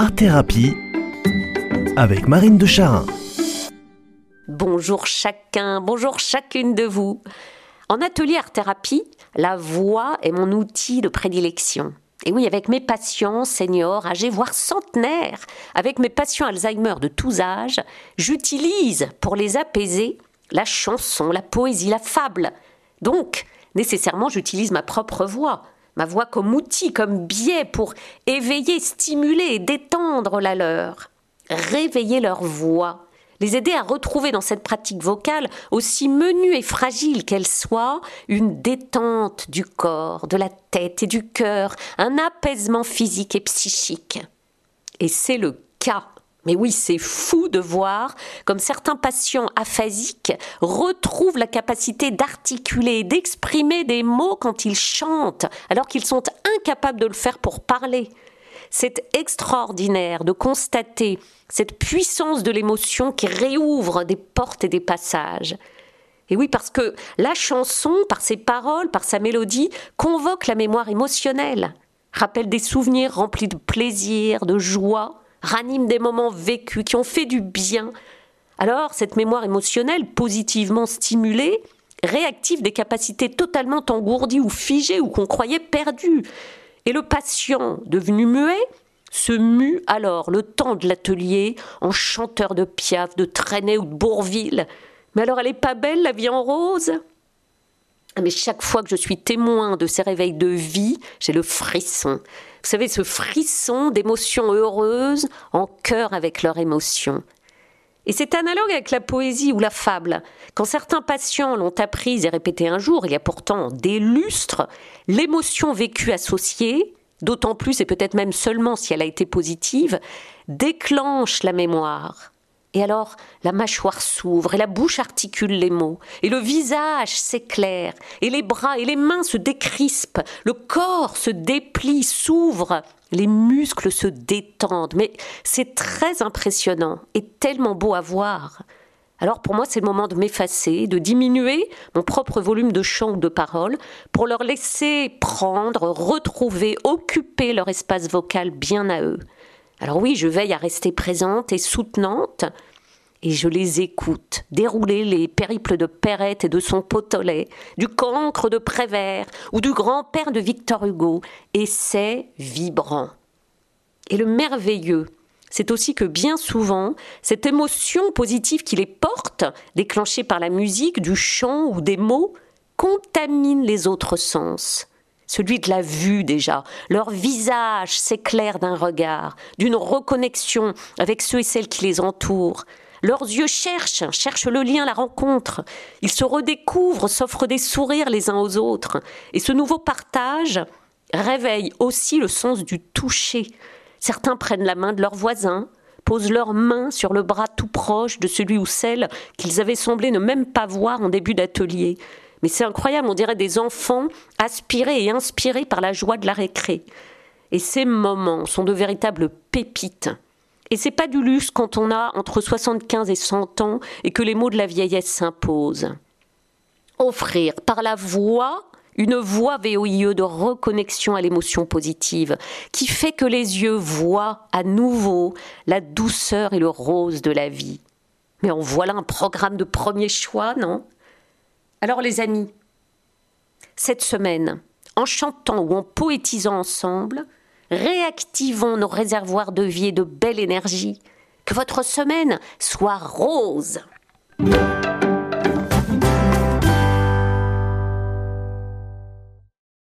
Art Thérapie avec Marine de Charin. Bonjour chacun, bonjour chacune de vous. En atelier art thérapie, la voix est mon outil de prédilection. Et oui, avec mes patients seniors, âgés, voire centenaires, avec mes patients Alzheimer de tous âges, j'utilise pour les apaiser la chanson, la poésie, la fable. Donc, nécessairement, j'utilise ma propre voix, ma voix comme outil, comme biais pour éveiller, stimuler et détendre la leur, réveiller leur voix, les aider à retrouver dans cette pratique vocale, aussi menue et fragile qu'elle soit, une détente du corps, de la tête et du cœur, un apaisement physique et psychique. Et c'est le cas. Mais oui, c'est fou de voir comme certains patients aphasiques retrouvent la capacité d'articuler d'exprimer des mots quand ils chantent, alors qu'ils sont incapables de le faire pour parler. C'est extraordinaire de constater cette puissance de l'émotion qui réouvre des portes et des passages. Et oui, parce que la chanson, par ses paroles, par sa mélodie, convoque la mémoire émotionnelle, rappelle des souvenirs remplis de plaisir, de joie, ranime des moments vécus qui ont fait du bien. Alors, cette mémoire émotionnelle, positivement stimulée, réactive des capacités totalement engourdies ou figées ou qu'on croyait perdues. Et le patient, devenu muet, se mue alors le temps de l'atelier en chanteur de Piaf, de Trenet ou de Bourville. Mais alors elle est pas belle la vie en rose? Mais chaque fois que je suis témoin de ces réveils de vie, j'ai le frisson. Vous savez, ce frisson d'émotions heureuses en cœur avec leur émotion. Et c'est analogue avec la poésie ou la fable. Quand certains patients l'ont apprise et répétée un jour, il y a pourtant des lustres, l'émotion vécue associée, d'autant plus et peut-être même seulement si elle a été positive, déclenche la mémoire. Et alors, la mâchoire s'ouvre et la bouche articule les mots, et le visage s'éclaire, et les bras et les mains se décrispent, le corps se déplie, s'ouvre, les muscles se détendent. Mais c'est très impressionnant et tellement beau à voir. Alors pour moi, c'est le moment de m'effacer, de diminuer mon propre volume de chant ou de parole pour leur laisser prendre, retrouver, occuper leur espace vocal bien à eux. Alors oui, je veille à rester présente et soutenante, et je les écoute dérouler les périples de Perrette et de son potolet, du cancre de Prévert ou du grand-père de Victor Hugo, et c'est vibrant. Et le merveilleux, c'est aussi que bien souvent, cette émotion positive qui les porte, déclenchée par la musique, du chant ou des mots, contamine les autres sens. Celui de la vue déjà, leur visage s'éclaire d'un regard, d'une reconnexion avec ceux et celles qui les entourent. Leurs yeux cherchent, cherchent le lien, la rencontre. Ils se redécouvrent, s'offrent des sourires les uns aux autres. Et ce nouveau partage réveille aussi le sens du toucher, Certains prennent la main de leurs voisins, posent leurs mains sur le bras tout proche de celui ou celle qu'ils avaient semblé ne même pas voir en début d'atelier. Mais c'est incroyable, on dirait des enfants aspirés et inspirés par la joie de la récré. Et ces moments sont de véritables pépites. Et c'est pas du luxe quand on a entre 75 et 100 ans et que les mots de la vieillesse s'imposent. Offrir par la voix une voix VOIE de reconnexion à l'émotion positive, qui fait que les yeux voient à nouveau la douceur et le rose de la vie. Mais en voilà un programme de premier choix, non? Alors les amis, cette semaine, en chantant ou en poétisant ensemble, réactivons nos réservoirs de vie et de belle énergie. Que votre semaine soit rose.